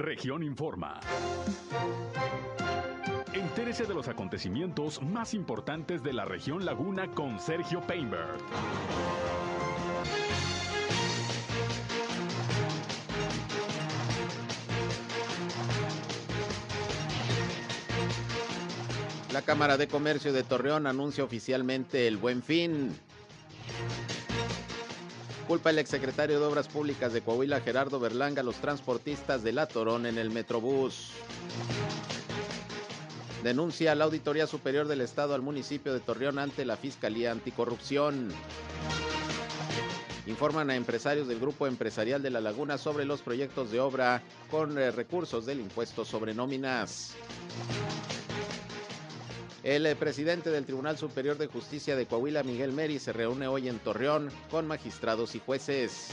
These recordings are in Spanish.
Región Informa. Entérese de los acontecimientos más importantes de la región Laguna con Sergio Painberg. La Cámara de Comercio de Torreón anuncia oficialmente el buen fin. Culpa el exsecretario de Obras Públicas de Coahuila, Gerardo Berlanga, a los transportistas de La Torón en el Metrobús. Denuncia la Auditoría Superior del Estado al municipio de Torreón ante la Fiscalía Anticorrupción. Informan a empresarios del Grupo Empresarial de La Laguna sobre los proyectos de obra con eh, recursos del impuesto sobre nóminas. El eh, presidente del Tribunal Superior de Justicia de Coahuila, Miguel Meri, se reúne hoy en Torreón con magistrados y jueces.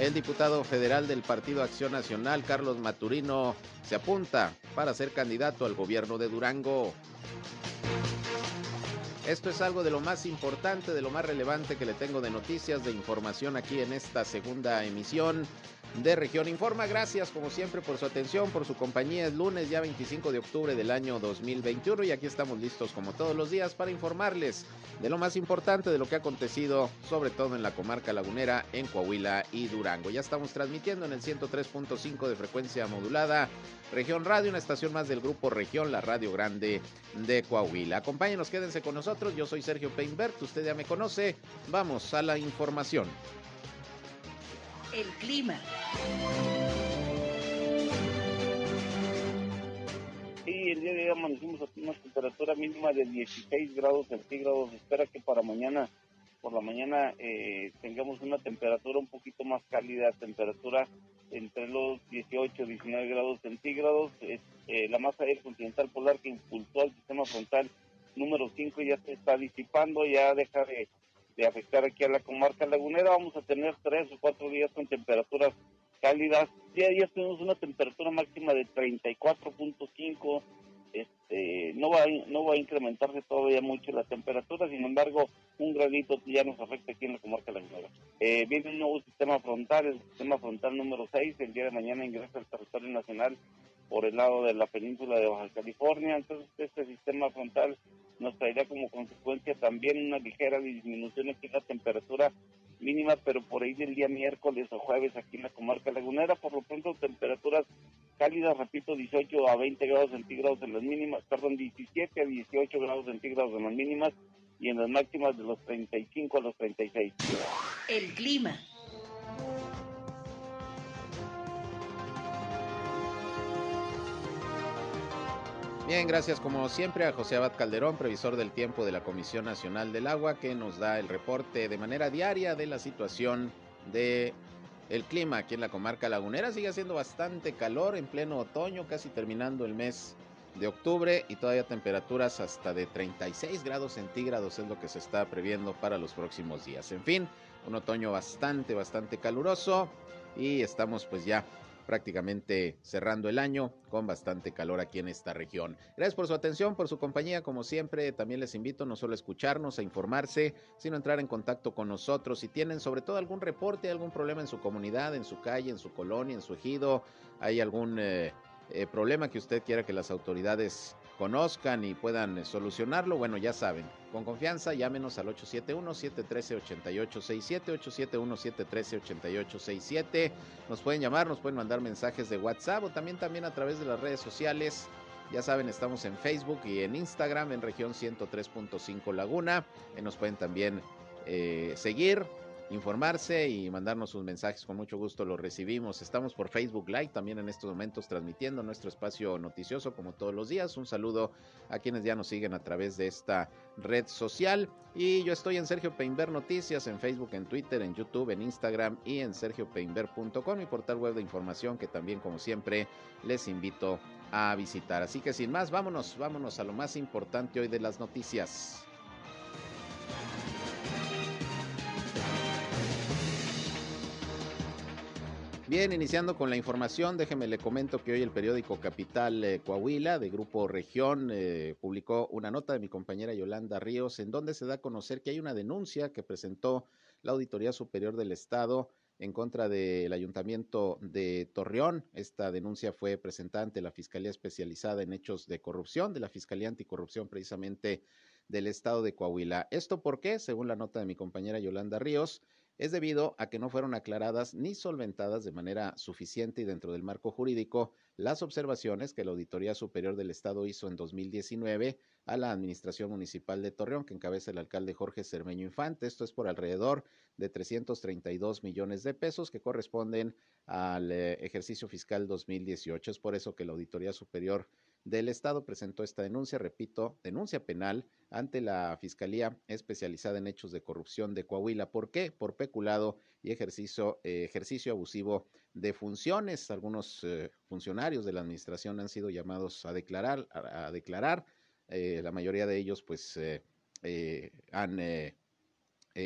El diputado federal del Partido Acción Nacional, Carlos Maturino, se apunta para ser candidato al gobierno de Durango. Esto es algo de lo más importante, de lo más relevante que le tengo de noticias, de información aquí en esta segunda emisión de Región Informa. Gracias como siempre por su atención, por su compañía. Es lunes ya 25 de octubre del año 2021 y aquí estamos listos como todos los días para informarles de lo más importante de lo que ha acontecido, sobre todo en la comarca lagunera, en Coahuila y Durango. Ya estamos transmitiendo en el 103.5 de frecuencia modulada. Región Radio, una estación más del grupo Región, la Radio Grande de Coahuila. Acompáñenos, quédense con nosotros. Yo soy Sergio Peinbert, usted ya me conoce. Vamos a la información el clima. Sí, el día de hoy amanecimos aquí una temperatura mínima de 16 grados centígrados. espera que para mañana, por la mañana, eh, tengamos una temperatura un poquito más cálida, temperatura entre los 18 y 19 grados centígrados. Eh, la masa aérea continental polar que impulsó al sistema frontal número 5 ya se está disipando, ya deja de de afectar aquí a la comarca lagunera. Vamos a tener tres o cuatro días con temperaturas cálidas. Día a día tenemos una temperatura máxima de 34.5. Este, no va a, no va a incrementarse todavía mucho la temperatura, sin embargo, un gradito ya nos afecta aquí en la comarca lagunera. Eh, viene un nuevo sistema frontal, el sistema frontal número 6, el día de mañana ingresa al territorio nacional por el lado de la península de Baja California, entonces este sistema frontal nos traería como consecuencia también una ligera disminución en la temperatura mínima, pero por ahí del día miércoles o jueves aquí en la comarca lagunera, por lo pronto temperaturas cálidas, repito, 18 a 20 grados centígrados en las mínimas, perdón, 17 a 18 grados centígrados en las mínimas y en las máximas de los 35 a los 36. El clima. Bien, gracias como siempre a José Abad Calderón, previsor del tiempo de la Comisión Nacional del Agua, que nos da el reporte de manera diaria de la situación de el clima aquí en la comarca lagunera. Sigue haciendo bastante calor en pleno otoño, casi terminando el mes de octubre y todavía temperaturas hasta de 36 grados centígrados es lo que se está previendo para los próximos días. En fin, un otoño bastante, bastante caluroso y estamos pues ya prácticamente cerrando el año con bastante calor aquí en esta región. Gracias por su atención, por su compañía, como siempre, también les invito no solo a escucharnos, a informarse, sino a entrar en contacto con nosotros. Si tienen sobre todo algún reporte, algún problema en su comunidad, en su calle, en su colonia, en su ejido, hay algún eh, eh, problema que usted quiera que las autoridades conozcan y puedan eh, solucionarlo, bueno, ya saben, con confianza llámenos al 871-713-8867, 871-713-8867. Nos pueden llamar, nos pueden mandar mensajes de WhatsApp o también, también a través de las redes sociales. Ya saben, estamos en Facebook y en Instagram en región 103.5 Laguna. y nos pueden también eh, seguir informarse y mandarnos sus mensajes. Con mucho gusto los recibimos. Estamos por Facebook Live también en estos momentos transmitiendo nuestro espacio noticioso como todos los días. Un saludo a quienes ya nos siguen a través de esta red social. Y yo estoy en Sergio Peinber Noticias en Facebook, en Twitter, en YouTube, en Instagram y en sergiopeinber.com, mi portal web de información que también como siempre les invito a visitar. Así que sin más, vámonos, vámonos a lo más importante hoy de las noticias. Bien, iniciando con la información, déjeme le comento que hoy el periódico Capital eh, Coahuila de Grupo Región eh, publicó una nota de mi compañera Yolanda Ríos en donde se da a conocer que hay una denuncia que presentó la Auditoría Superior del Estado en contra del ayuntamiento de Torreón. Esta denuncia fue presentada ante la Fiscalía Especializada en Hechos de Corrupción, de la Fiscalía Anticorrupción precisamente del estado de Coahuila. ¿Esto por qué? Según la nota de mi compañera Yolanda Ríos, es debido a que no fueron aclaradas ni solventadas de manera suficiente y dentro del marco jurídico las observaciones que la Auditoría Superior del Estado hizo en 2019 a la Administración Municipal de Torreón, que encabeza el alcalde Jorge Cermeño Infante. Esto es por alrededor de 332 millones de pesos que corresponden al eh, ejercicio fiscal 2018. Es por eso que la Auditoría Superior del Estado presentó esta denuncia, repito, denuncia penal ante la Fiscalía especializada en hechos de corrupción de Coahuila. ¿Por qué? Por peculado y ejercicio, eh, abusivo de funciones. Algunos eh, funcionarios de la administración han sido llamados a declarar, a, declarar. Eh, la mayoría de ellos, pues, han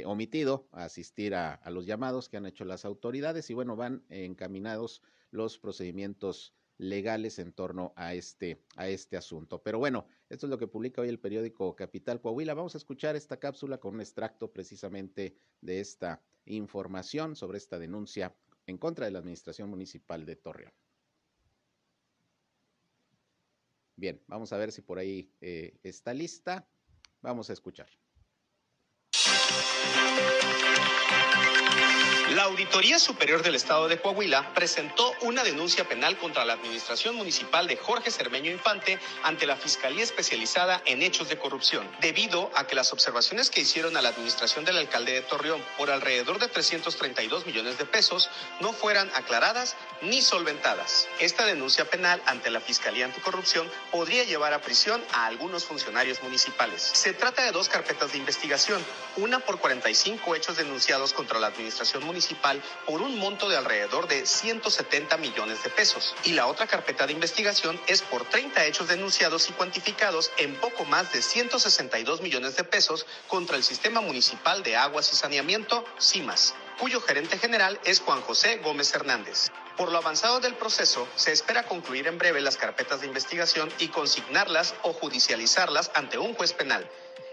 omitido asistir a, a los llamados que han hecho las autoridades y bueno, van encaminados los procedimientos legales en torno a este, a este asunto. Pero bueno, esto es lo que publica hoy el periódico Capital Coahuila. Vamos a escuchar esta cápsula con un extracto precisamente de esta información sobre esta denuncia en contra de la Administración Municipal de Torreón. Bien, vamos a ver si por ahí eh, está lista. Vamos a escuchar. La Auditoría Superior del Estado de Coahuila presentó una denuncia penal contra la Administración Municipal de Jorge Cermeño Infante ante la Fiscalía Especializada en Hechos de Corrupción, debido a que las observaciones que hicieron a la administración del alcalde de Torreón por alrededor de 332 millones de pesos no fueran aclaradas ni solventadas. Esta denuncia penal ante la Fiscalía Anticorrupción podría llevar a prisión a algunos funcionarios municipales. Se trata de dos carpetas de investigación, una por 45 hechos denunciados contra la Administración Municipal por un monto de alrededor de 170 millones de pesos. Y la otra carpeta de investigación es por 30 hechos denunciados y cuantificados en poco más de 162 millones de pesos contra el Sistema Municipal de Aguas y Saneamiento, CIMAS, cuyo gerente general es Juan José Gómez Hernández. Por lo avanzado del proceso, se espera concluir en breve las carpetas de investigación y consignarlas o judicializarlas ante un juez penal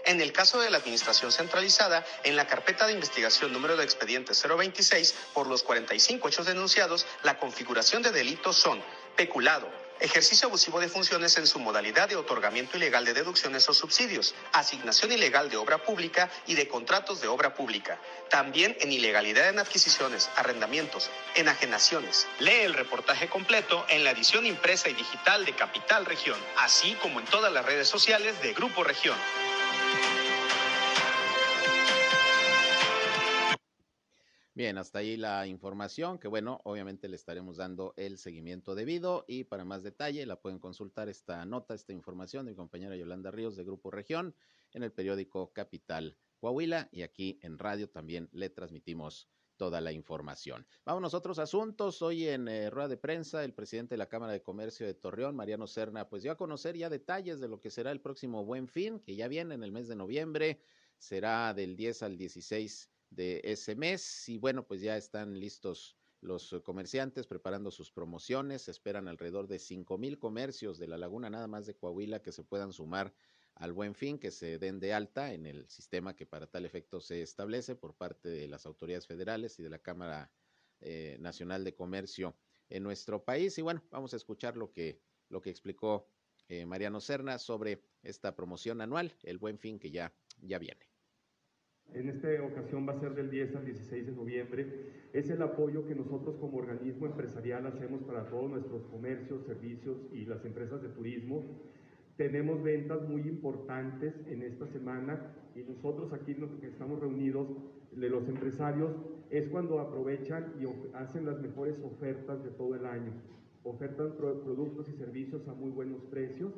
en el caso de la Administración Centralizada, en la carpeta de investigación número de expediente 026, por los 45 hechos denunciados, la configuración de delitos son peculado, ejercicio abusivo de funciones en su modalidad de otorgamiento ilegal de deducciones o subsidios, asignación ilegal de obra pública y de contratos de obra pública, también en ilegalidad en adquisiciones, arrendamientos, enajenaciones. Lee el reportaje completo en la edición impresa y digital de Capital Región, así como en todas las redes sociales de Grupo Región. Bien, hasta ahí la información que bueno, obviamente le estaremos dando el seguimiento debido y para más detalle la pueden consultar esta nota, esta información de mi compañera Yolanda Ríos de Grupo Región en el periódico Capital Coahuila y aquí en radio también le transmitimos toda la información. Vamos a otros asuntos. Hoy en eh, rueda de prensa, el presidente de la Cámara de Comercio de Torreón, Mariano Serna, pues dio a conocer ya detalles de lo que será el próximo Buen Fin, que ya viene en el mes de noviembre, será del 10 al 16 de ese mes. Y bueno, pues ya están listos los comerciantes preparando sus promociones. Esperan alrededor de cinco mil comercios de la laguna, nada más de Coahuila, que se puedan sumar al buen fin, que se den de alta en el sistema que para tal efecto se establece por parte de las autoridades federales y de la Cámara eh, Nacional de Comercio en nuestro país. Y bueno, vamos a escuchar lo que, lo que explicó eh, Mariano Serna sobre esta promoción anual, el buen fin que ya, ya viene. En esta ocasión va a ser del 10 al 16 de noviembre. Es el apoyo que nosotros como organismo empresarial hacemos para todos nuestros comercios, servicios y las empresas de turismo. Tenemos ventas muy importantes en esta semana y nosotros aquí que estamos reunidos, de los empresarios, es cuando aprovechan y hacen las mejores ofertas de todo el año. Ofertan productos y servicios a muy buenos precios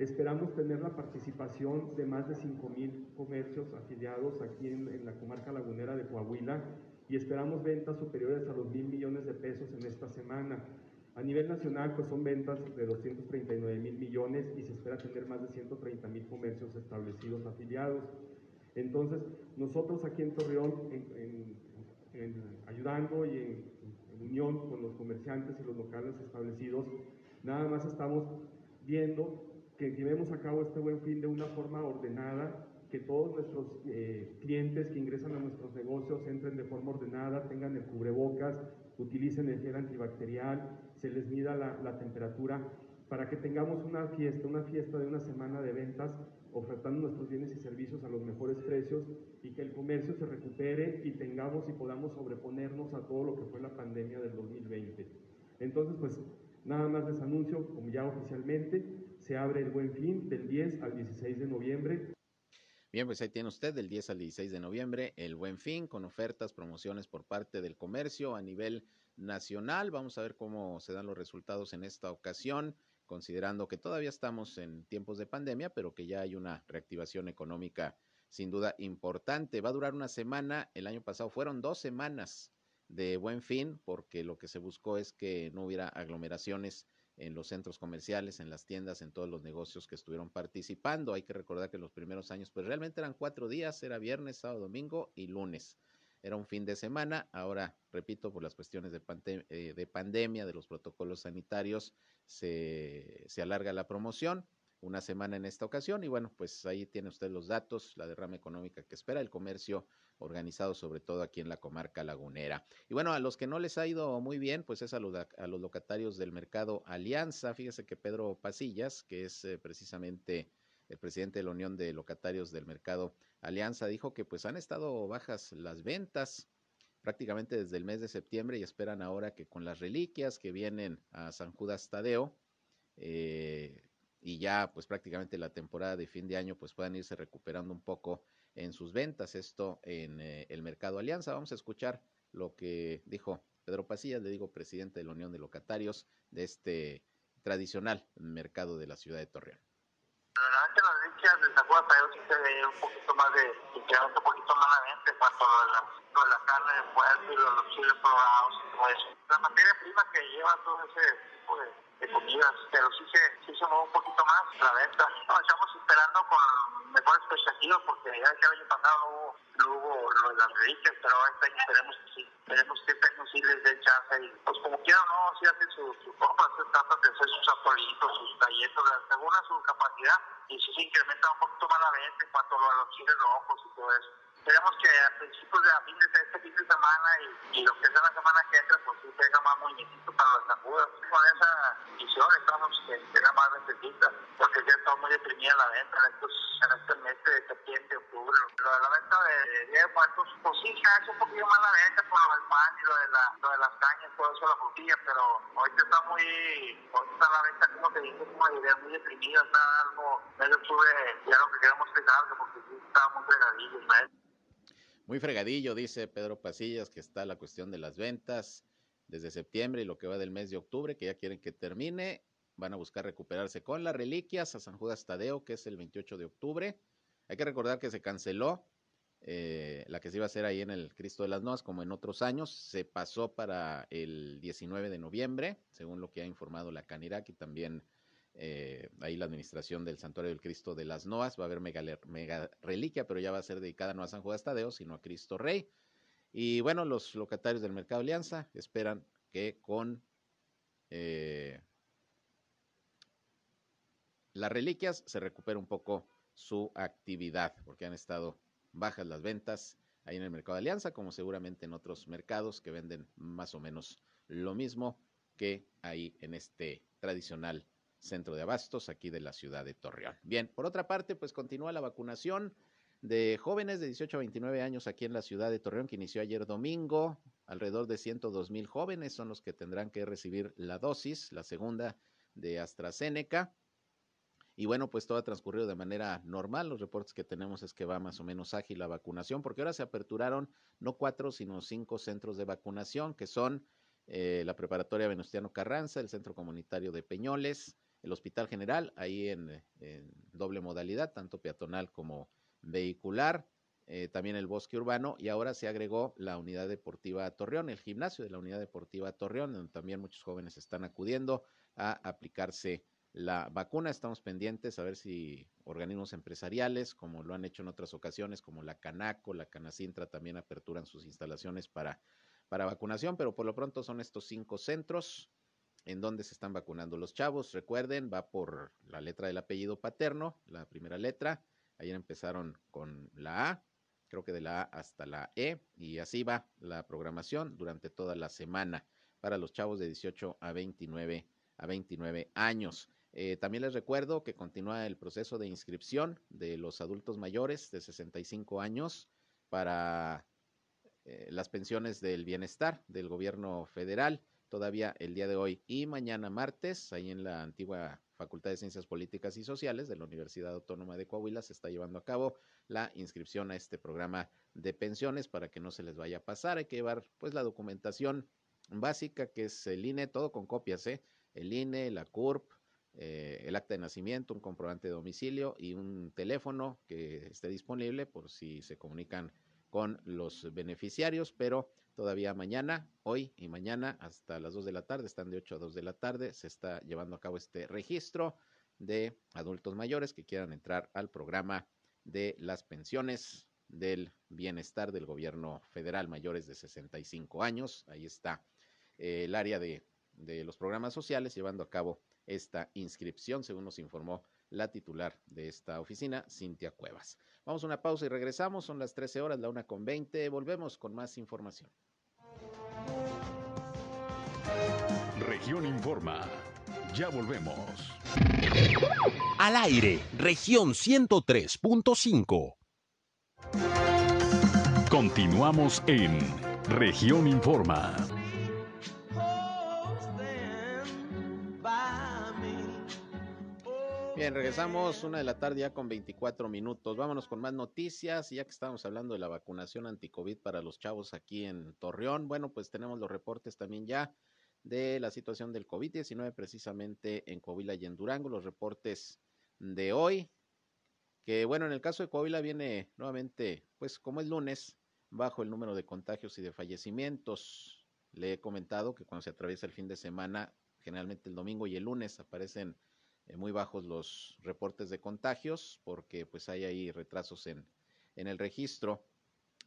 Esperamos tener la participación de más de 5.000 comercios afiliados aquí en, la comarca lagunera de Coahuila y esperamos ventas superiores a los mil millones de pesos en esta semana. A nivel nacional, pues son ventas de 239 mil millones y se espera tener más de 130 mil comercios establecidos afiliados. Entonces, nosotros aquí en Torreón, ayudando y en, en unión con los comerciantes y los locales establecidos, nada más estamos viendo que llevemos a cabo este buen fin de una forma ordenada, que todos nuestros eh, clientes que ingresan a nuestros negocios entren de forma ordenada, tengan el cubrebocas, utilicen el gel antibacterial, se les mida la, la temperatura, para que tengamos una fiesta, una fiesta de una semana de ventas, ofertando nuestros bienes y servicios a los mejores precios y que el comercio se recupere y tengamos y podamos sobreponernos a todo lo que fue la pandemia del 2020. Entonces, pues nada más les anuncio, como ya oficialmente, se abre el buen fin del 10 al 16 de noviembre. Bien, pues ahí tiene usted del 10 al 16 de noviembre el buen fin con ofertas, promociones por parte del comercio a nivel nacional. Vamos a ver cómo se dan los resultados en esta ocasión, considerando que todavía estamos en tiempos de pandemia, pero que ya hay una reactivación económica sin duda importante. Va a durar una semana. El año pasado fueron dos semanas de buen fin, porque lo que se buscó es que no hubiera aglomeraciones en los centros comerciales, en las tiendas, en todos los negocios que estuvieron participando. Hay que recordar que los primeros años, pues realmente eran cuatro días, era viernes, sábado, domingo y lunes. Era un fin de semana. Ahora, repito, por las cuestiones de, eh, de pandemia, de los protocolos sanitarios, se, se alarga la promoción una semana en esta ocasión. Y bueno, pues ahí tiene usted los datos, la derrama económica que espera el comercio organizado, sobre todo aquí en la comarca lagunera. Y bueno, a los que no les ha ido muy bien, pues es a los, a los locatarios del mercado Alianza. Fíjese que Pedro Pasillas, que es eh, precisamente el presidente de la Unión de Locatarios del Mercado Alianza, dijo que pues han estado bajas las ventas prácticamente desde el mes de septiembre y esperan ahora que con las reliquias que vienen a San Judas Tadeo, eh, y ya pues prácticamente la temporada de fin de año pues puedan irse recuperando un poco en sus ventas, esto en eh, el mercado Alianza. Vamos a escuchar lo que dijo Pedro Pasillas, le digo presidente de la Unión de Locatarios de este tradicional mercado de la ciudad de Torreón. Realmente las reliquias de sí se un poquito más de, un poquito más la, lo de la carne de puerto y los, chiles probados y todo eso. La materia prima que lleva todo ese tipo comidas, pero sí se, sí se mueve un poquito más la venta. estamos esperando con mejores expectativas porque ya que el año pasado no hubo lo de las reliquias, pero este año esperemos que sí. Esperemos que este año sí les chance y pues como quieran, ¿no? Sí hacen sus su compras, se tratan de hacer sus apolitos, sus galletas, según a su capacidad y sí se incrementa un poquito más la venta en cuanto a los chiles rojos y todo eso. Esperemos que a principios de, fin de este fin de semana y, y lo que es la semana que entra, pues sí tenga más movimiento para las agudas. Con esa visión estamos que tenga más ventetita, porque ya está muy deprimida la venta en, estos, en este mes de septiembre, octubre. Lo de la venta de, de Muertos, pues sí, es un poquito más la venta por lo del pan y lo de, la, lo de las cañas, todo eso, la frutilla, pero ahorita está muy, ahorita está la venta, como te dice, como idea muy deprimida, está algo, medio octubre, ya lo que queremos que salga, porque sí está muy fregadillo, ¿no? Muy fregadillo, dice Pedro Pasillas, que está la cuestión de las ventas desde septiembre y lo que va del mes de octubre, que ya quieren que termine. Van a buscar recuperarse con las reliquias a San Judas Tadeo, que es el 28 de octubre. Hay que recordar que se canceló eh, la que se iba a hacer ahí en el Cristo de las Noas, como en otros años. Se pasó para el 19 de noviembre, según lo que ha informado la Canirac y también eh, ahí la administración del Santuario del Cristo de las Noas, va a haber mega, mega, reliquia, pero ya va a ser dedicada no a San Juan Tadeo, sino a Cristo Rey. Y bueno, los locatarios del Mercado Alianza esperan que con eh, las reliquias se recupere un poco su actividad, porque han estado bajas las ventas ahí en el Mercado Alianza, como seguramente en otros mercados que venden más o menos lo mismo que ahí en este tradicional centro de abastos aquí de la ciudad de Torreón. Bien, por otra parte, pues continúa la vacunación de jóvenes de 18 a 29 años aquí en la ciudad de Torreón, que inició ayer domingo. Alrededor de 102 mil jóvenes son los que tendrán que recibir la dosis, la segunda de AstraZeneca. Y bueno, pues todo ha transcurrido de manera normal. Los reportes que tenemos es que va más o menos ágil la vacunación, porque ahora se aperturaron no cuatro, sino cinco centros de vacunación, que son eh, la Preparatoria Venustiano Carranza, el Centro Comunitario de Peñoles, el Hospital General, ahí en, doble modalidad, tanto peatonal como vehicular, eh, también el bosque urbano y ahora se agregó la unidad deportiva Torreón, el gimnasio de la unidad deportiva Torreón, donde también muchos jóvenes están acudiendo a aplicarse la vacuna. Estamos pendientes a ver si organismos empresariales, como lo han hecho en otras ocasiones, como la Canaco, la Canacintra, también aperturan sus instalaciones para, para vacunación, pero por lo pronto son estos cinco centros en donde se están vacunando los chavos. Recuerden, va por la letra del apellido paterno, la primera letra, Ayer empezaron con la A, creo que de la A hasta la E, y así va la programación durante toda la semana para los chavos de 18 a 29, a 29 años. Eh, también les recuerdo que continúa el proceso de inscripción de los adultos mayores de 65 años para eh, las pensiones del bienestar del gobierno federal. Todavía el día de hoy y mañana martes, ahí en la antigua Facultad de Ciencias Políticas y Sociales de la Universidad Autónoma de Coahuila, se está llevando a cabo la inscripción a este programa de pensiones para que no se les vaya a pasar. Hay que llevar pues la documentación básica que es el INE, todo con copias, ¿eh? el INE, la CURP, eh, el acta de nacimiento, un comprobante de domicilio y un teléfono que esté disponible por si se comunican con los beneficiarios, pero todavía mañana, hoy y mañana hasta las 2 de la tarde, están de 8 a 2 de la tarde, se está llevando a cabo este registro de adultos mayores que quieran entrar al programa de las pensiones del bienestar del gobierno federal mayores de 65 años. Ahí está eh, el área de, de los programas sociales llevando a cabo esta inscripción, según nos informó la titular de esta oficina, Cintia Cuevas. Vamos a una pausa y regresamos, son las 13 horas, la una con 20, volvemos con más información. Región Informa, ya volvemos. Al aire, región 103.5. Continuamos en región Informa. Bien, regresamos una de la tarde ya con 24 minutos. Vámonos con más noticias. Ya que estamos hablando de la vacunación anti-COVID para los chavos aquí en Torreón, bueno, pues tenemos los reportes también ya de la situación del COVID-19 precisamente en Coahuila y en Durango. Los reportes de hoy, que bueno, en el caso de Coahuila viene nuevamente, pues como es lunes, bajo el número de contagios y de fallecimientos. Le he comentado que cuando se atraviesa el fin de semana, generalmente el domingo y el lunes aparecen eh, muy bajos los reportes de contagios porque pues hay ahí retrasos en, en el registro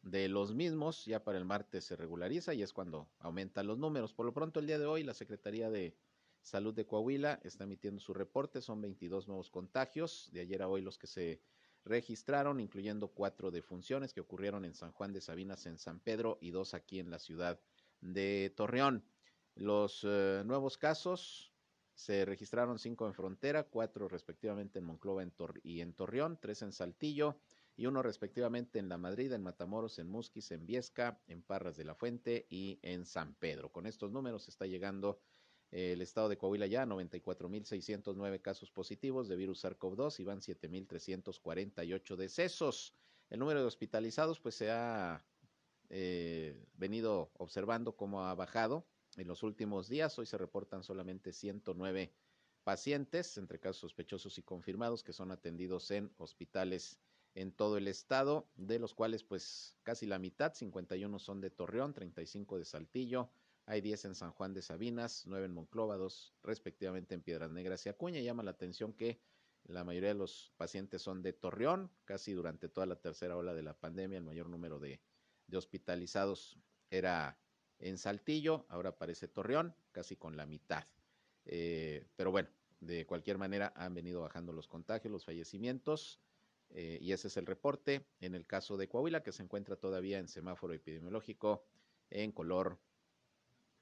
de los mismos. Ya para el martes se regulariza y es cuando aumentan los números. Por lo pronto el día de hoy la Secretaría de Salud de Coahuila está emitiendo su reporte. Son 22 nuevos contagios. De ayer a hoy los que se registraron, incluyendo cuatro defunciones que ocurrieron en San Juan de Sabinas, en San Pedro y dos aquí en la ciudad de Torreón. Los eh, nuevos casos se registraron cinco en Frontera, cuatro respectivamente en Monclova y en Torreón, tres en Saltillo y uno respectivamente en La Madrid, en Matamoros, en Musquis, en Viesca, en Parras de la Fuente y en San Pedro. Con estos números está llegando eh, el estado de Coahuila ya 94.609 casos positivos de virus SARS-CoV-2 y van 7.348 decesos. El número de hospitalizados pues se ha eh, venido observando cómo ha bajado en los últimos días. Hoy se reportan solamente 109 pacientes, entre casos sospechosos y confirmados, que son atendidos en hospitales en todo el estado, de los cuales pues casi la mitad, 51 son de Torreón, 35 de Saltillo, hay 10 en San Juan de Sabinas, 9 en Monclova, 2 respectivamente en Piedras Negras y Acuña. Llama la atención que la mayoría de los pacientes son de Torreón, casi durante toda la tercera ola de la pandemia, el mayor número de, de hospitalizados era en Saltillo, ahora aparece Torreón, casi con la mitad. Eh, pero bueno, de cualquier manera han venido bajando los contagios, los fallecimientos, eh, y ese es el reporte. En el caso de Coahuila, que se encuentra todavía en semáforo epidemiológico en color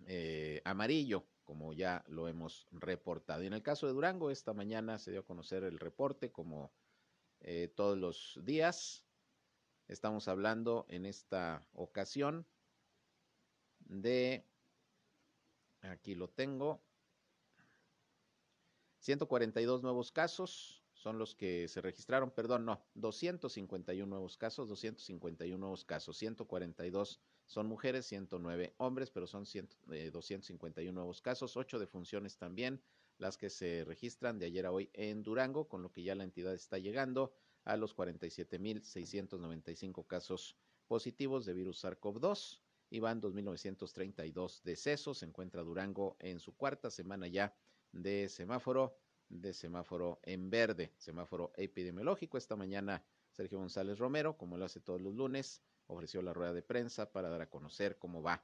eh, amarillo, como ya lo hemos reportado. Y en el caso de Durango, esta mañana se dio a conocer el reporte, como todos los días. Estamos hablando en esta ocasión de, aquí lo tengo, 142 nuevos casos son los que se registraron, perdón, no, 251 nuevos casos, 251 nuevos casos, 142 son mujeres, 109 hombres, pero son 251 eh, nuevos casos, 8 defunciones también, las que se registran de ayer a hoy en Durango, con lo que ya la entidad está llegando a los 47.695 casos positivos de virus SARS-CoV-2 y van 2.932 decesos. Se encuentra Durango en su cuarta semana ya de semáforo, de semáforo en verde, semáforo epidemiológico. Esta mañana Sergio González Romero, como lo hace todos los lunes, ofreció la rueda de prensa para dar a conocer cómo va,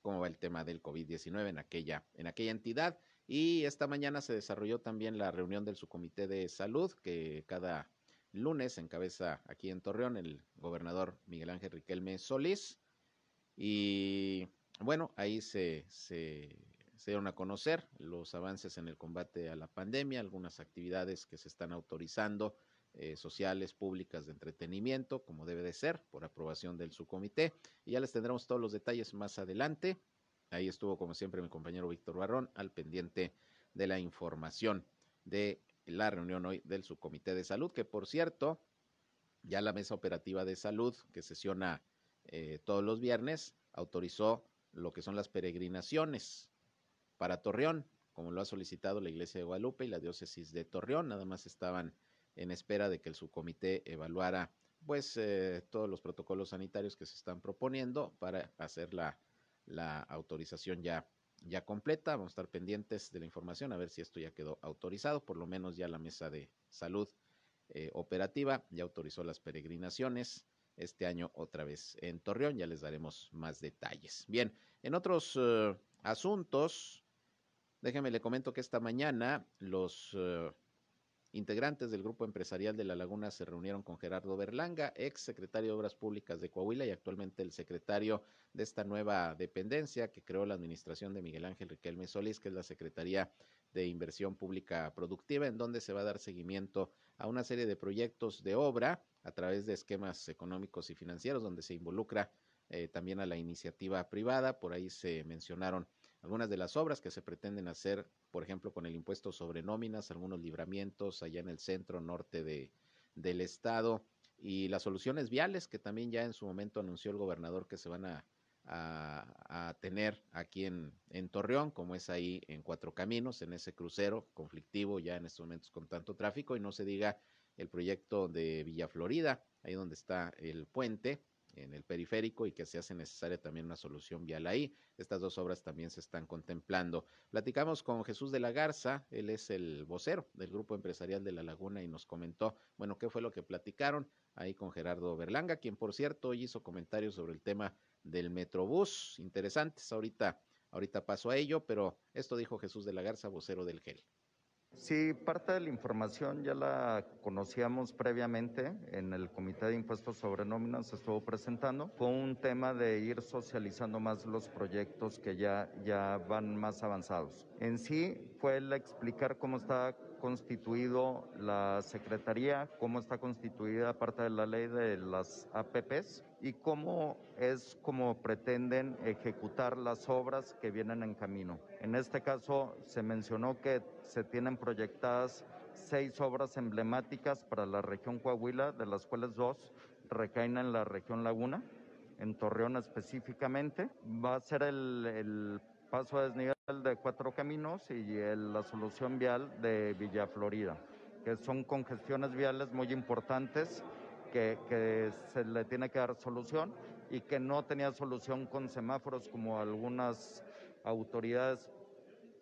cómo va el tema del COVID-19 en aquella, en aquella entidad. Y esta mañana se desarrolló también la reunión del subcomité de salud, que cada lunes encabeza aquí en Torreón el gobernador Miguel Ángel Riquelme Solís. Y bueno, ahí se, se, dieron a conocer los avances en el combate a la pandemia, algunas actividades que se están autorizando, eh, sociales, públicas, de entretenimiento, como debe de ser, por aprobación del subcomité. Y ya les tendremos todos los detalles más adelante. Ahí estuvo, como siempre, mi compañero Víctor Barrón al pendiente de la información de la reunión hoy del subcomité de salud, que por cierto, ya la mesa operativa de salud, que sesiona eh, todos los viernes, autorizó lo que son las peregrinaciones para Torreón, como lo ha solicitado la Iglesia de Guadalupe y la diócesis de Torreón. Nada más estaban en espera de que el subcomité evaluara pues eh, todos los protocolos sanitarios que se están proponiendo para hacer la, la autorización ya ya completa. Vamos a estar pendientes de la información a ver si esto ya quedó autorizado. Por lo menos ya la mesa de salud eh, operativa ya autorizó las peregrinaciones. Este año otra vez en Torreón, ya les daremos más detalles. Bien, en otros eh, asuntos, déjenme le comento que esta mañana los eh, Integrantes del grupo empresarial de La Laguna se reunieron con Gerardo Berlanga, ex secretario de Obras Públicas de Coahuila y actualmente el secretario de esta nueva dependencia que creó la administración de Miguel Ángel Riquelme Solís, que es la Secretaría de Inversión Pública Productiva, en donde se va a dar seguimiento a una serie de proyectos de obra a través de esquemas económicos y financieros, donde se involucra eh, también a la iniciativa privada. Por ahí se mencionaron algunas de las obras que se pretenden hacer, por ejemplo, con el impuesto sobre nóminas, algunos libramientos allá en el centro norte de, del estado y las soluciones viales que también ya en su momento anunció el gobernador que se van a, a, tener aquí en, en, Torreón, como es ahí en Cuatro Caminos, en ese crucero conflictivo ya en estos momentos con tanto tráfico, y no se diga el proyecto de Villa Florida, ahí donde está el puente, en el periférico y que se hace necesaria también una solución vial ahí. Estas dos obras también se están contemplando. Platicamos con Jesús de la Garza, él es el vocero del Grupo Empresarial de La Laguna y nos comentó, bueno, qué fue lo que platicaron ahí con Gerardo Berlanga, quien por cierto hoy hizo comentarios sobre el tema del Metrobús, interesantes, ahorita, ahorita paso a ello, pero esto dijo Jesús de la Garza, vocero del GEL. Sí, parte de la información ya la conocíamos previamente en el Comité de Impuestos sobre Nóminas, se estuvo presentando. Fue un tema de ir socializando más los proyectos que ya, ya van más avanzados. En sí fue el explicar cómo está constituido la Secretaría, cómo está constituida parte de la ley de las APPs y cómo es como pretenden ejecutar las obras que vienen en camino. En este caso se mencionó que se tienen proyectadas seis obras emblemáticas para la región Coahuila, de las cuales dos recaen en la región Laguna, en Torreón específicamente. Va a ser el, el paso a desnivel de Cuatro Caminos y la solución vial de Villa Florida, que son congestiones viales muy importantes que, que, se le tiene que dar solución y que no tenía solución con semáforos como algunas autoridades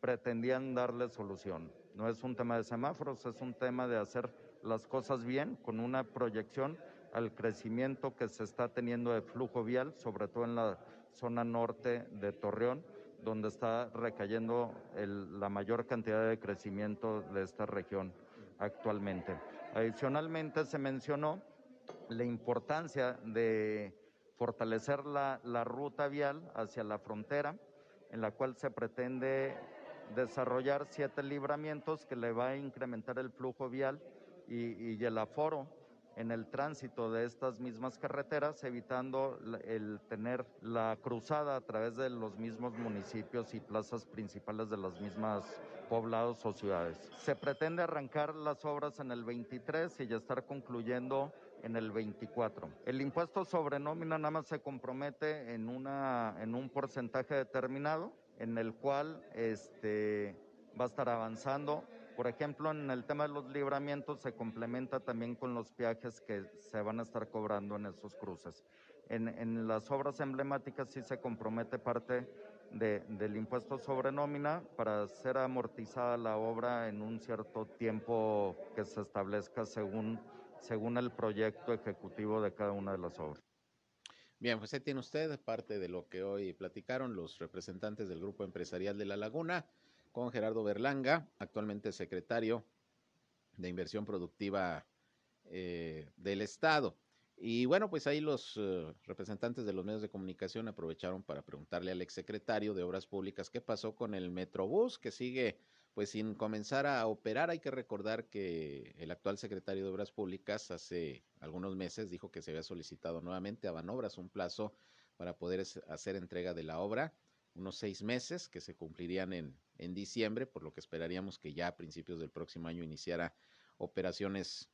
pretendían darle solución. No es un tema de semáforos, es un tema de hacer las cosas bien con una proyección al crecimiento que se está teniendo de flujo vial, sobre todo en la zona norte de Torreón donde está recayendo la mayor cantidad de crecimiento de esta región actualmente. Adicionalmente se mencionó la importancia de fortalecer la, ruta vial hacia la frontera, en la cual se pretende desarrollar siete libramientos que le va a incrementar el flujo vial y, y el aforo en el tránsito de estas mismas carreteras, evitando el tener la cruzada a través de los mismos municipios y plazas principales de las mismas poblados o ciudades. Se pretende arrancar las obras en el 23 y ya estar concluyendo en el 24. El impuesto sobre nómina nada más se compromete en, una, en un porcentaje determinado en el cual este, va a estar avanzando por ejemplo, en el tema de los libramientos se complementa también con los viajes que se van a estar cobrando en esos cruces. En, las obras emblemáticas sí se compromete parte del impuesto sobre nómina para ser amortizada la obra en un cierto tiempo que se establezca según, según el proyecto ejecutivo de cada una de las obras. Bien, pues ahí tiene usted parte de lo que hoy platicaron los representantes del Grupo Empresarial de La Laguna con Gerardo Berlanga, actualmente secretario de Inversión Productiva eh, del Estado. Y bueno, pues ahí los eh, representantes de los medios de comunicación aprovecharon para preguntarle al exsecretario de Obras Públicas qué pasó con el Metrobús, que sigue pues sin comenzar a operar. Hay que recordar que el actual secretario de Obras Públicas hace algunos meses dijo que se había solicitado nuevamente a Banobras un plazo para poder hacer entrega de la obra, unos seis meses que se cumplirían en, en diciembre, por lo que esperaríamos que ya a principios del próximo año iniciara operaciones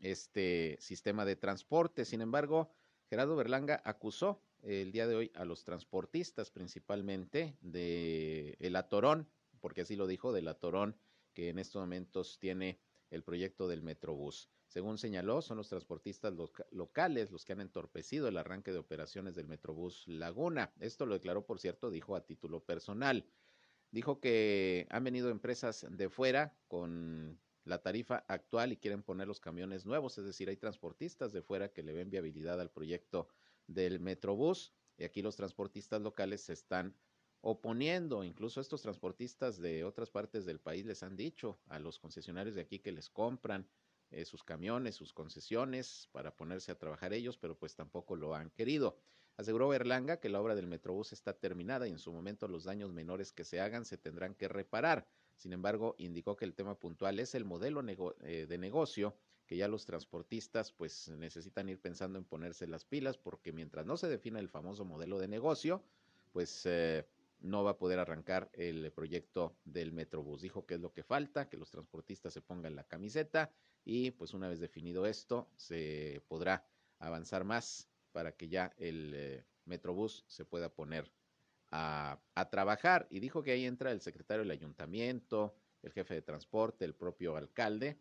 este sistema de transporte. Sin embargo, Gerardo Berlanga acusó el día de hoy a los transportistas principalmente de el atorón, porque así lo dijo, del atorón que en estos momentos tiene el proyecto del Metrobús. Según señaló, son los transportistas locales los que han entorpecido el arranque de operaciones del Metrobús Laguna. Esto lo declaró, por cierto, dijo a título personal. Dijo que han venido empresas de fuera con la tarifa actual y quieren poner los camiones nuevos, es decir, hay transportistas de fuera que le ven viabilidad al proyecto del Metrobús y aquí los transportistas locales se están oponiendo, incluso estos transportistas de otras partes del país les han dicho a los concesionarios de aquí que les compran eh, sus camiones, sus concesiones para ponerse a trabajar ellos, pero pues tampoco lo han querido. Aseguró Berlanga que la obra del Metrobús está terminada y en su momento los daños menores que se hagan se tendrán que reparar. Sin embargo, indicó que el tema puntual es el modelo eh, de negocio que ya los transportistas pues necesitan ir pensando en ponerse las pilas porque mientras no se defina el famoso modelo de negocio, pues eh, no va a poder arrancar el proyecto del Metrobús. Dijo que es lo que falta, que los transportistas se pongan la camiseta y pues una vez definido esto se podrá avanzar más para que ya el eh, Metrobús se pueda poner a, trabajar. Y dijo que ahí entra el secretario del ayuntamiento, el jefe de transporte, el propio alcalde,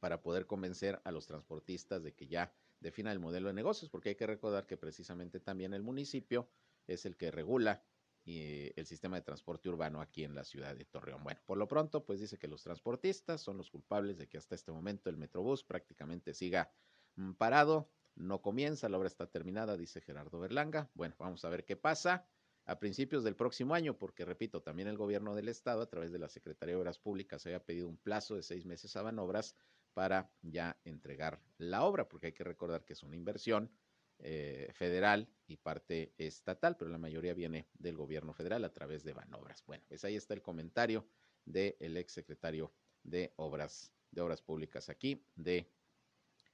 para poder convencer a los transportistas de que ya defina el modelo de negocios, porque hay que recordar que precisamente también el municipio es el que regula el sistema de transporte urbano aquí en la ciudad de Torreón. Bueno, por lo pronto, pues dice que los transportistas son los culpables de que hasta este momento el Metrobús prácticamente siga mm, parado, no comienza, la obra está terminada, dice Gerardo Berlanga. Bueno, vamos a ver qué pasa a principios del próximo año, porque repito, también el gobierno del estado, a través de la Secretaría de Obras Públicas, había pedido un plazo de seis meses a Banobras para ya entregar la obra, porque hay que recordar que es una inversión eh, federal y parte estatal, pero la mayoría viene del gobierno federal a través de Banobras. Bueno, pues ahí está el comentario del ex secretario de Obras, de Obras Públicas aquí, de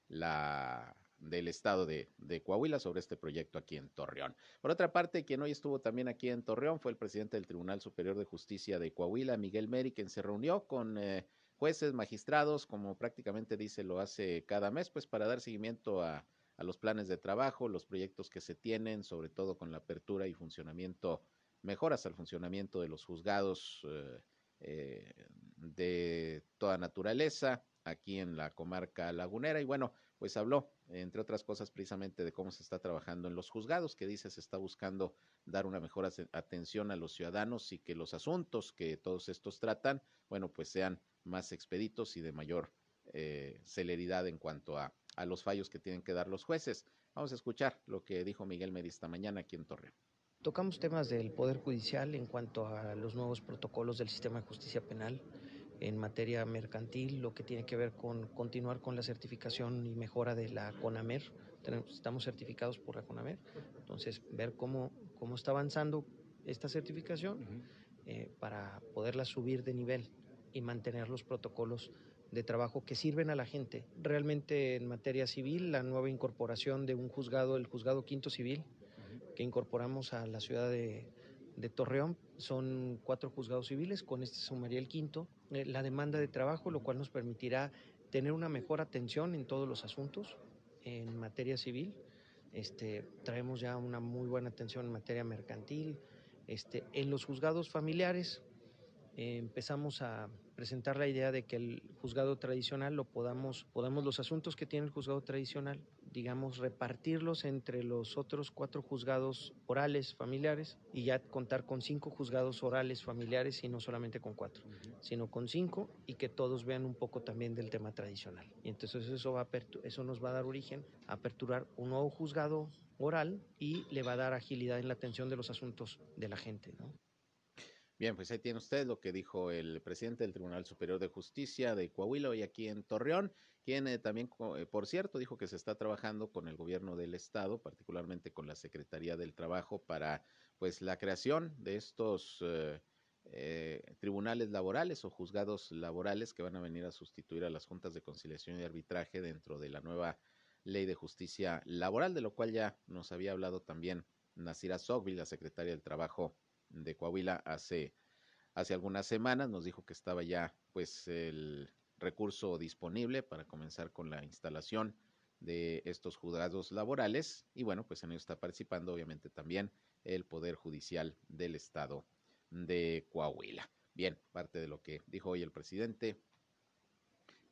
la del estado de, Coahuila sobre este proyecto aquí en Torreón. Por otra parte, quien hoy estuvo también aquí en Torreón fue el presidente del Tribunal Superior de Justicia de Coahuila, Miguel Meri, quien se reunió con eh, jueces, magistrados, como prácticamente dice lo hace cada mes, pues para dar seguimiento a, los planes de trabajo, los proyectos que se tienen, sobre todo con la apertura y funcionamiento, mejoras al funcionamiento de los juzgados eh, eh, de toda naturaleza aquí en la comarca lagunera. Y bueno, pues habló, entre otras cosas, precisamente de cómo se está trabajando en los juzgados, que dice se está buscando dar una mejor atención a los ciudadanos y que los asuntos que todos estos tratan, bueno, pues sean más expeditos y de mayor eh, celeridad en cuanto a, a los fallos que tienen que dar los jueces. Vamos a escuchar lo que dijo Miguel Meri esta mañana aquí en Torreón. Tocamos temas del Poder Judicial en cuanto a los nuevos protocolos del sistema de justicia penal, en materia mercantil, lo que tiene que ver con continuar con la certificación y mejora de la CONAMER. estamos certificados por la CONAMER, entonces ver cómo, cómo está avanzando esta certificación eh, para poderla subir de nivel y mantener los protocolos de trabajo que sirven a la gente. Realmente en materia civil, la nueva incorporación de un juzgado, el juzgado quinto civil, que incorporamos a la ciudad de, de Torreón. Son cuatro juzgados civiles, con este sumaría el quinto. Eh, la demanda de trabajo, lo cual nos permitirá tener una mejor atención en todos los asuntos en materia civil. Este, traemos ya una muy buena atención en materia mercantil. Este, en los juzgados familiares eh, empezamos a presentar la idea de que el juzgado tradicional lo podamos, podamos los asuntos que tiene el juzgado tradicional digamos, repartirlos entre los otros cuatro juzgados orales familiares y ya contar con cinco juzgados orales familiares y no solamente con cuatro, sino con cinco y que todos vean un poco también del tema tradicional. Y entonces eso, va a eso nos va a dar origen a aperturar un nuevo juzgado oral y le va a dar agilidad en la atención de los asuntos de la gente. Bien, pues ahí tiene usted lo que dijo el presidente del Tribunal Superior de Justicia de Coahuila y aquí en Torreón, quien eh, también, eh, por cierto, dijo que se está trabajando con el gobierno del estado, particularmente con la Secretaría del Trabajo, para pues la creación de estos eh, tribunales laborales o juzgados laborales que van a venir a sustituir a las juntas de conciliación y arbitraje dentro de la nueva ley de justicia laboral, de lo cual ya nos había hablado también Nasira Sogbi, la secretaria del Trabajo de Coahuila hace, hace algunas semanas. Nos dijo que estaba ya pues el recurso disponible para comenzar con la instalación de estos juzgados laborales y bueno, pues en ello está participando obviamente también el Poder Judicial del Estado de Coahuila. Bien, parte de lo que dijo hoy el presidente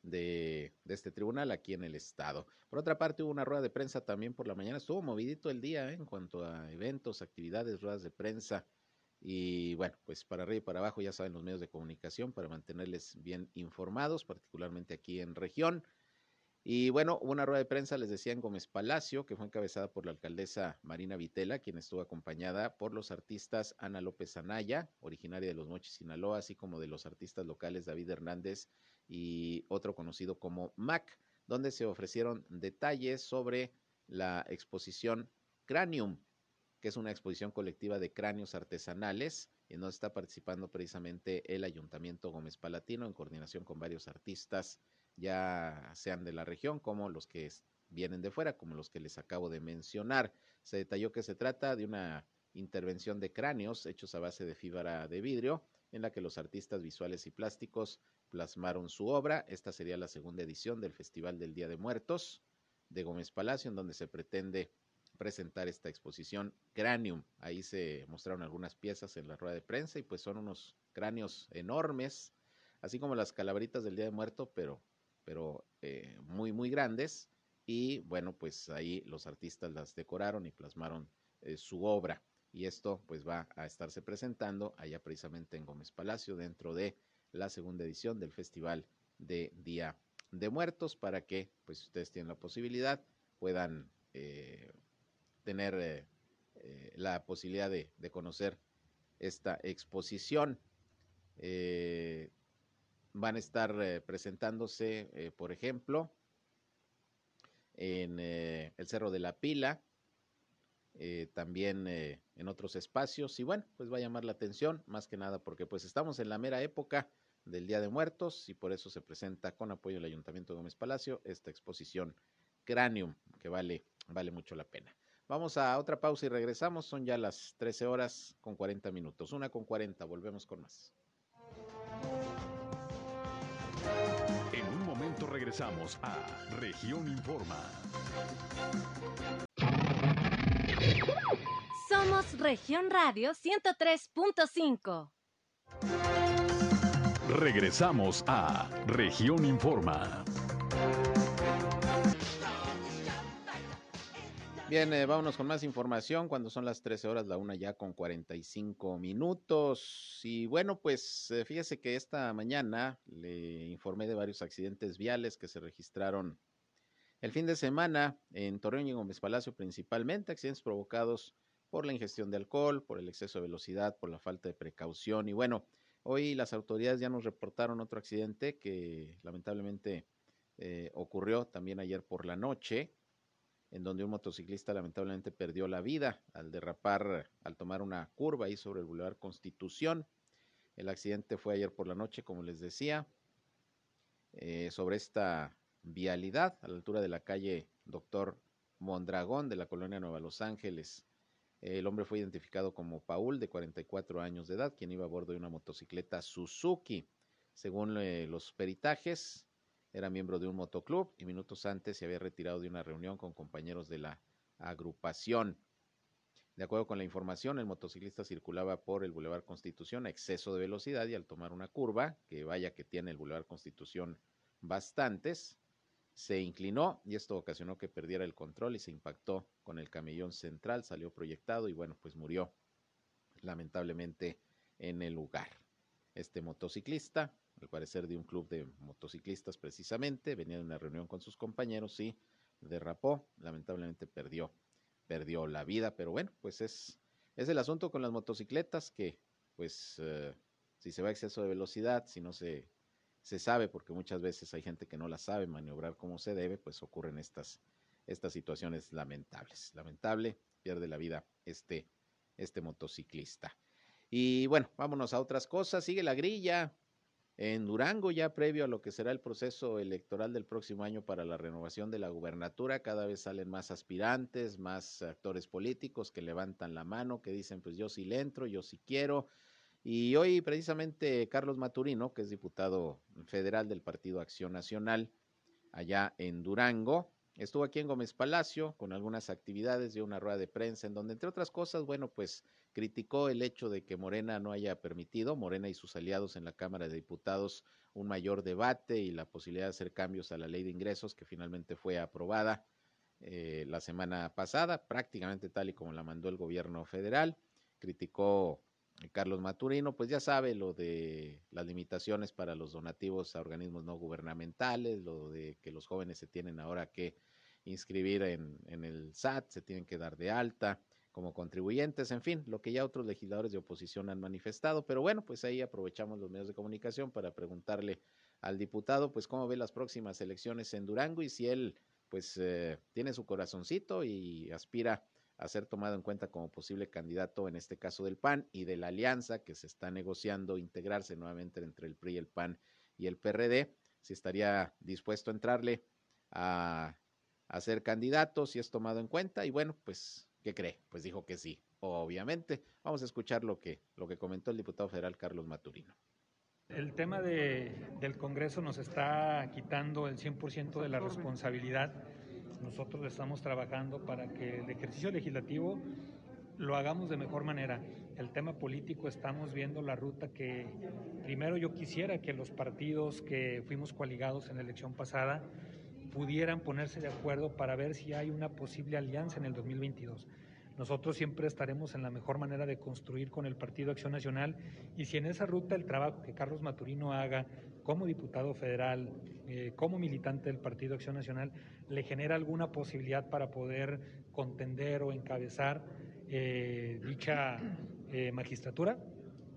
de, de, este tribunal aquí en el estado. Por otra parte, hubo una rueda de prensa también por la mañana. Estuvo movidito el día ¿eh? en cuanto a eventos, actividades, ruedas de prensa. Y bueno, pues para arriba y para abajo ya saben los medios de comunicación para mantenerles bien informados, particularmente aquí en región. Y bueno, una rueda de prensa, les decía, en Gómez Palacio, que fue encabezada por la alcaldesa Marina Vitela, quien estuvo acompañada por los artistas Ana López Anaya, originaria de Los Mochis, Sinaloa, así como de los artistas locales David Hernández y otro conocido como Mac, donde se ofrecieron detalles sobre la exposición Cranium, que es una exposición colectiva de cráneos artesanales, en donde está participando precisamente el Ayuntamiento Gómez Palatino en coordinación con varios artistas, ya sean de la región como los que vienen de fuera, como los que les acabo de mencionar. Se detalló que se trata de una intervención de cráneos hechos a base de fibra de vidrio, en la que los artistas visuales y plásticos plasmaron su obra. Esta sería la segunda edición del Festival del Día de Muertos de Gómez Palacio, en donde se pretende presentar esta exposición Cranium. Ahí se mostraron algunas piezas en la rueda de prensa y pues son unos cráneos enormes, así como las calaveritas del Día de Muerto, pero, pero eh, muy, muy grandes. Y bueno, pues ahí los artistas las decoraron y plasmaron eh, su obra. Y esto pues va a estarse presentando allá precisamente en Gómez Palacio dentro de la segunda edición del Festival de Día de Muertos para que pues ustedes tienen la posibilidad puedan eh, tener eh, eh, la posibilidad de, conocer esta exposición. Eh, van a estar presentándose, por ejemplo, en el Cerro de la Pila, también en otros espacios y bueno, pues va a llamar la atención más que nada porque pues estamos en la mera época del Día de Muertos y por eso se presenta con apoyo del Ayuntamiento de Gómez Palacio esta exposición Cranium que vale, vale mucho la pena. Vamos a otra pausa y regresamos. Son ya las 13 horas con 40 minutos. Una con 40. Volvemos con más. En un momento regresamos a Región Informa. Somos Región Radio 103.5. Regresamos a Región Informa. Bien, eh, vámonos con más información cuando son las 13 horas, la una ya con 45 minutos. Y bueno, pues eh, fíjese que esta mañana le informé de varios accidentes viales que se registraron el fin de semana en Torreón y Gómez Palacio principalmente, accidentes provocados por la ingestión de alcohol, por el exceso de velocidad, por la falta de precaución. Y bueno, hoy las autoridades ya nos reportaron otro accidente que lamentablemente eh, ocurrió también ayer por la noche en donde un motociclista lamentablemente perdió la vida al derrapar, al tomar una curva ahí sobre el Boulevard Constitución. El accidente fue ayer por la noche, como les decía, eh, sobre esta vialidad a la altura de la calle Doctor Mondragón de la colonia Nueva Los Ángeles. El hombre fue identificado como Paul, de 44 años de edad, quien iba a bordo de una motocicleta Suzuki. Según eh, los peritajes, era miembro de un motoclub y minutos antes se había retirado de una reunión con compañeros de la agrupación. De acuerdo con la información, el motociclista circulaba por el Boulevard Constitución a exceso de velocidad y al tomar una curva, que vaya que tiene el Boulevard Constitución bastantes, se inclinó y esto ocasionó que perdiera el control y se impactó con el camellón central, salió proyectado y bueno, pues murió lamentablemente en el lugar. Este motociclista al parecer de un club de motociclistas precisamente, venía de una reunión con sus compañeros y derrapó, lamentablemente perdió, perdió la vida, pero bueno, pues es, es el asunto con las motocicletas que pues eh, si se va a exceso de velocidad, si no se, se sabe, porque muchas veces hay gente que no la sabe maniobrar como se debe, pues ocurren estas, estas situaciones lamentables. Lamentable, pierde la vida este, este motociclista. Y bueno, vámonos a otras cosas. Sigue la grilla en Durango, ya previo a lo que será el proceso electoral del próximo año para la renovación de la gubernatura. Cada vez salen más aspirantes, más actores políticos que levantan la mano, que dicen, pues yo sí le entro, yo sí quiero. Y hoy precisamente Carlos Maturino, que es diputado federal del Partido Acción Nacional, allá en Durango, Estuvo aquí en Gómez Palacio con algunas actividades, dio una rueda de prensa en donde, entre otras cosas, bueno, pues criticó el hecho de que Morena no haya permitido, Morena y sus aliados en la Cámara de Diputados, un mayor debate y la posibilidad de hacer cambios a la ley de ingresos que finalmente fue aprobada eh, la semana pasada, prácticamente tal y como la mandó el gobierno federal. Criticó Carlos Maturino, pues ya sabe lo de las limitaciones para los donativos a organismos no gubernamentales, lo de que los jóvenes se tienen ahora que inscribir en, en, el SAT, se tienen que dar de alta como contribuyentes, en fin, lo que ya otros legisladores de oposición han manifestado. Pero bueno, pues ahí aprovechamos los medios de comunicación para preguntarle al diputado, pues cómo ve las próximas elecciones en Durango y si él, pues, eh, tiene su corazoncito y aspira a ser tomado en cuenta como posible candidato, en este caso del PAN y de la alianza que se está negociando integrarse nuevamente entre el PRI, el PAN y el PRD, si estaría dispuesto a entrarle a, a ser candidato, si es tomado en cuenta y bueno, pues, ¿qué cree? Pues dijo que sí, obviamente. Vamos a escuchar lo que, lo que comentó el diputado federal Carlos Maturino. El tema de, del Congreso nos está quitando el 100% de la responsabilidad nosotros estamos trabajando para que el ejercicio legislativo lo hagamos de mejor manera. El tema político estamos viendo la ruta que primero yo quisiera que los partidos que fuimos coaligados en la elección pasada pudieran ponerse de acuerdo para ver si hay una posible alianza en el 2022. Nosotros siempre estaremos en la mejor manera de construir con el Partido Acción Nacional y si en esa ruta el trabajo que Carlos Maturino haga como diputado federal, eh, como militante del Partido Acción Nacional, le genera alguna posibilidad para poder contender o encabezar eh, dicha eh, magistratura,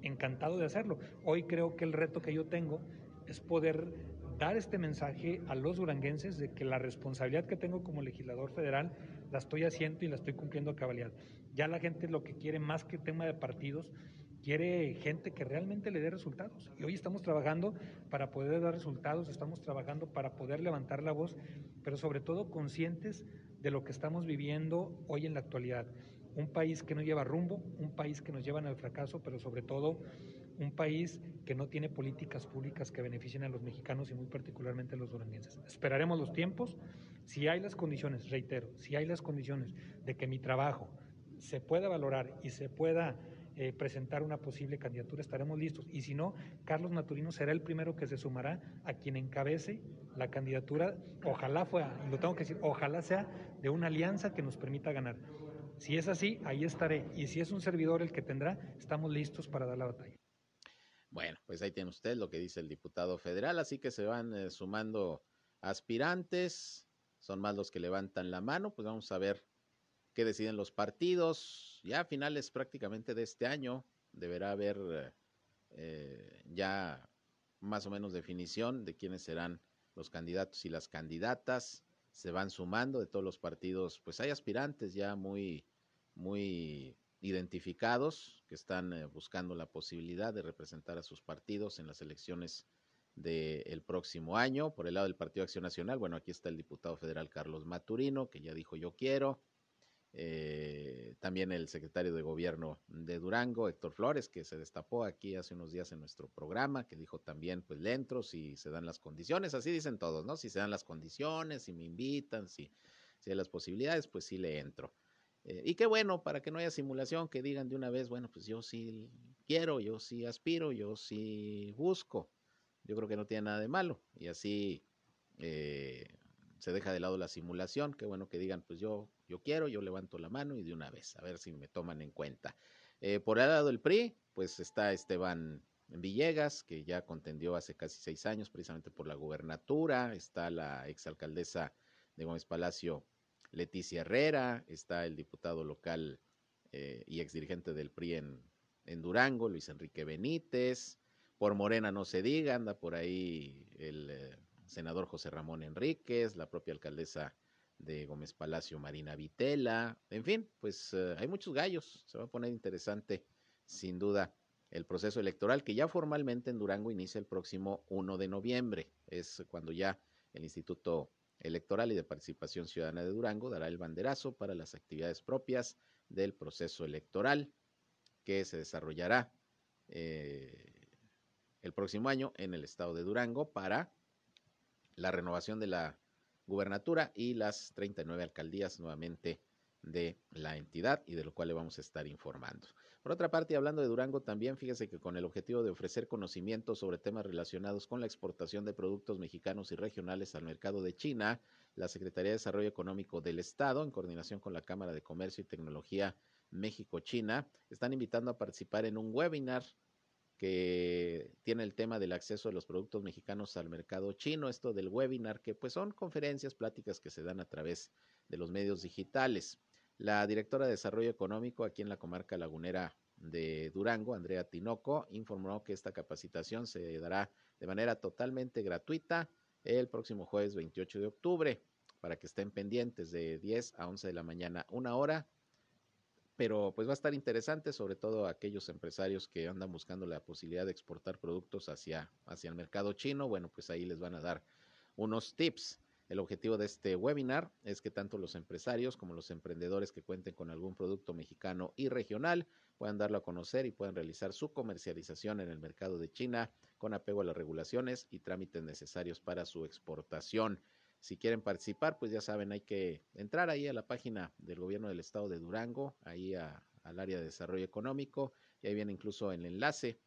encantado de hacerlo. Hoy creo que el reto que yo tengo es poder dar este mensaje a los duranguenses de que la responsabilidad que tengo como legislador federal la estoy haciendo y la estoy cumpliendo a cabalidad. Ya la gente lo que quiere más que tema de partidos quiere gente que realmente le dé resultados. Y hoy estamos trabajando para poder dar resultados, estamos trabajando para poder levantar la voz, pero sobre todo conscientes de lo que estamos viviendo hoy en la actualidad. Un país que no lleva rumbo, un país que nos llevan al fracaso, pero sobre todo un país que no tiene políticas públicas que beneficien a los mexicanos y muy particularmente a los duranguenses. Esperaremos los tiempos. Si hay las condiciones, reitero, si hay las condiciones de que mi trabajo se pueda valorar y se pueda eh, presentar una posible candidatura, estaremos listos. Y si no, Carlos Maturino será el primero que se sumará a quien encabece la candidatura. Ojalá fuera, lo tengo que decir, ojalá sea de una alianza que nos permita ganar. Si es así, ahí estaré. Y si es un servidor el que tendrá, estamos listos para dar la batalla. Bueno, pues ahí tiene usted lo que dice el diputado federal, así que se van eh, sumando aspirantes, son más los que levantan la mano, pues vamos a ver qué deciden los partidos. Ya a finales prácticamente de este año deberá haber eh, ya más o menos definición de quiénes serán los candidatos y las candidatas. Se van sumando de todos los partidos, pues hay aspirantes ya muy, muy identificados que están eh, buscando la posibilidad de representar a sus partidos en las elecciones del próximo año. Por el lado del Partido Acción Nacional, bueno, aquí está el diputado federal Carlos Maturino, que ya dijo yo quiero. Eh, también el secretario de gobierno de Durango, Héctor Flores, que se destapó aquí hace unos días en nuestro programa, que dijo también, pues le entro si se dan las condiciones, así dicen todos, ¿no? Si se dan las condiciones, si me invitan, si, si hay las posibilidades, pues sí le entro. Eh, y qué bueno, para que no haya simulación, que digan de una vez, bueno, pues yo sí quiero, yo sí aspiro, yo sí busco. Yo creo que no tiene nada de malo. Y así eh, se deja de lado la simulación. Qué bueno que digan, pues yo, yo quiero, yo levanto la mano y de una vez, a ver si me toman en cuenta. Eh, por el lado del PRI, pues está Esteban Villegas, que ya contendió hace casi seis años precisamente por la gubernatura. Está la exalcaldesa de Gómez Palacio, Leticia Herrera. Está el diputado local eh, y exdirigente del PRI en, Durango, Luis Enrique Benítez, por Morena no se diga, anda por ahí el eh, senador José Ramón Enríquez, la propia alcaldesa de Gómez Palacio, Marina Vitela, en fin, pues eh, hay muchos gallos, se va a poner interesante sin duda el proceso electoral que ya formalmente en Durango inicia el próximo 1 de noviembre, es cuando ya el Instituto Electoral y de Participación Ciudadana de Durango dará el banderazo para las actividades propias del proceso electoral que se desarrollará eh, el próximo año en el estado de Durango para la renovación de la gubernatura y las 39 alcaldías nuevamente de la entidad y de lo cual le vamos a estar informando. Por otra parte, hablando de Durango, también fíjese que con el objetivo de ofrecer conocimientos sobre temas relacionados con la exportación de productos mexicanos y regionales al mercado de China, la Secretaría de Desarrollo Económico del Estado, en coordinación con la Cámara de Comercio y Tecnología México-China, están invitando a participar en un webinar que tiene el tema del acceso de los productos mexicanos al mercado chino, esto del webinar, que pues son conferencias, pláticas que se dan a través de los medios digitales. La directora de Desarrollo Económico aquí en la comarca lagunera de Durango, Andrea Tinoco, informó que esta capacitación se dará de manera totalmente gratuita el próximo jueves 28 de octubre, para que estén pendientes de 10 a 11 de la mañana, una hora pero pues va a estar interesante, sobre todo aquellos empresarios que andan buscando la posibilidad de exportar productos hacia, hacia el mercado chino. Bueno, pues ahí les van a dar unos tips. El objetivo de este webinar es que tanto los empresarios como los emprendedores que cuenten con algún producto mexicano y regional puedan darlo a conocer y puedan realizar su comercialización en el mercado de China con apego a las regulaciones y trámites necesarios para su exportación. Si quieren participar, pues ya saben, hay que entrar ahí a la página del gobierno del estado de Durango, ahí al área de desarrollo económico, y ahí viene incluso el enlace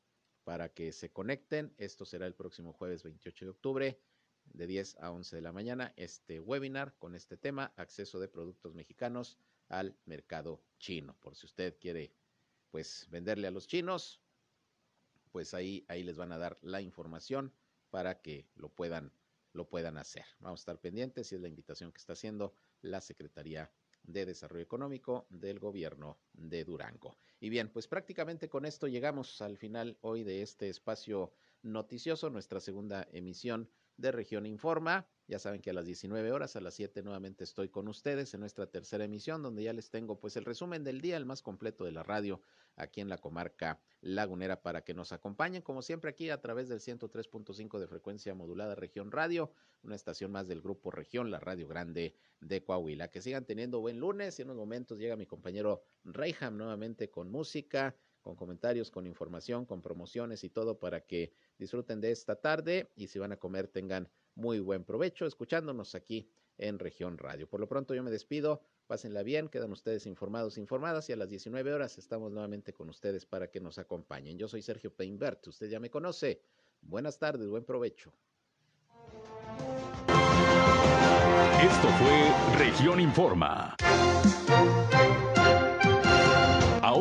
para que se conecten. Esto será el próximo jueves 28 de octubre, de 10 a 11 de la mañana, este webinar con este tema, acceso de productos mexicanos al mercado chino. Por si usted quiere, pues, venderle a los chinos, pues ahí, ahí les van a dar la información para que lo puedan lo puedan hacer. Vamos a estar pendientes y es la invitación que está haciendo la Secretaría de Desarrollo Económico del Gobierno de Durango. Y bien, pues prácticamente con esto llegamos al final hoy de este espacio noticioso, nuestra segunda emisión de Región Informa. Ya saben que a las 19 horas, a las 7 nuevamente estoy con ustedes en nuestra tercera emisión, donde ya les tengo pues el resumen del día, el más completo de la radio aquí en la comarca lagunera para que nos acompañen, como siempre aquí a través del 103.5 de frecuencia modulada Región Radio, una estación más del Grupo Región, la Radio Grande de Coahuila. Que sigan teniendo buen lunes y en unos momentos llega mi compañero Reyham nuevamente con música con comentarios, con información, con promociones y todo para que disfruten de esta tarde y si van a comer tengan muy buen provecho escuchándonos aquí en Región Radio. Por lo pronto yo me despido, pásenla bien, quedan ustedes informados, informadas y a las 19 horas estamos nuevamente con ustedes para que nos acompañen. Yo soy Sergio Peinbert, usted ya me conoce. Buenas tardes, buen provecho. Esto fue Región Informa.